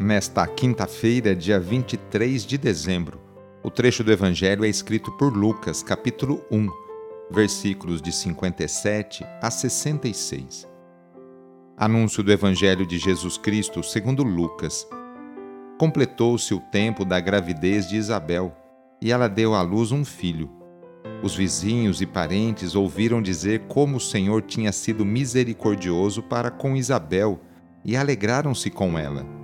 Nesta quinta-feira, dia 23 de dezembro, o trecho do Evangelho é escrito por Lucas, capítulo 1, versículos de 57 a 66. Anúncio do Evangelho de Jesus Cristo segundo Lucas. Completou-se o tempo da gravidez de Isabel, e ela deu à luz um filho. Os vizinhos e parentes ouviram dizer como o Senhor tinha sido misericordioso para com Isabel e alegraram-se com ela.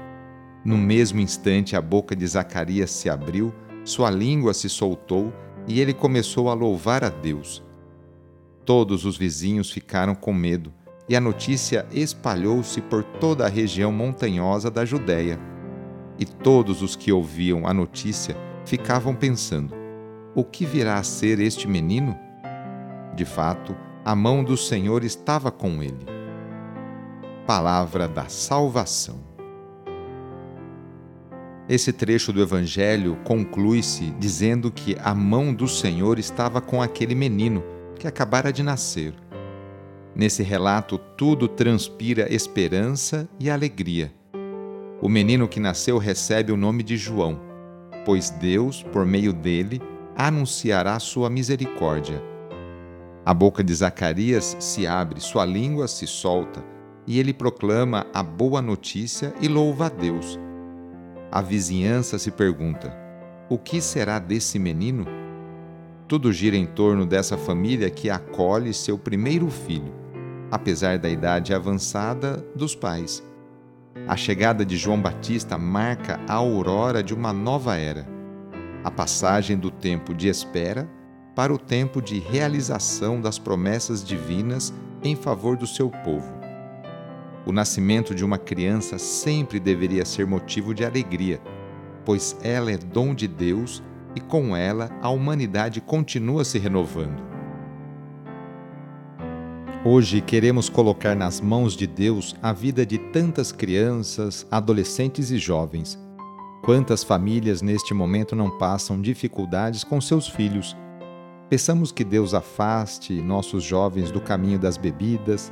No mesmo instante, a boca de Zacarias se abriu, sua língua se soltou e ele começou a louvar a Deus. Todos os vizinhos ficaram com medo e a notícia espalhou-se por toda a região montanhosa da Judéia. E todos os que ouviam a notícia ficavam pensando: o que virá a ser este menino? De fato, a mão do Senhor estava com ele. Palavra da salvação. Esse trecho do Evangelho conclui-se dizendo que a mão do Senhor estava com aquele menino que acabara de nascer. Nesse relato, tudo transpira esperança e alegria. O menino que nasceu recebe o nome de João, pois Deus, por meio dele, anunciará sua misericórdia. A boca de Zacarias se abre, sua língua se solta, e ele proclama a boa notícia e louva a Deus a vizinhança se pergunta: o que será desse menino? Tudo gira em torno dessa família que acolhe seu primeiro filho, apesar da idade avançada dos pais. A chegada de João Batista marca a aurora de uma nova era, a passagem do tempo de espera para o tempo de realização das promessas divinas em favor do seu povo. O nascimento de uma criança sempre deveria ser motivo de alegria, pois ela é dom de Deus e com ela a humanidade continua se renovando. Hoje queremos colocar nas mãos de Deus a vida de tantas crianças, adolescentes e jovens. Quantas famílias neste momento não passam dificuldades com seus filhos? Peçamos que Deus afaste nossos jovens do caminho das bebidas,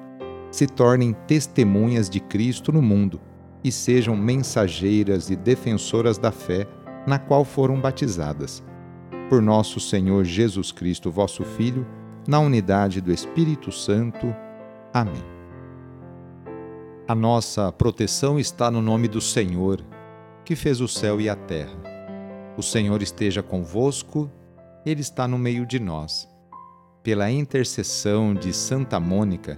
se tornem testemunhas de Cristo no mundo e sejam mensageiras e defensoras da fé na qual foram batizadas. Por nosso Senhor Jesus Cristo, vosso Filho, na unidade do Espírito Santo. Amém. A nossa proteção está no nome do Senhor, que fez o céu e a terra. O Senhor esteja convosco, Ele está no meio de nós. Pela intercessão de Santa Mônica,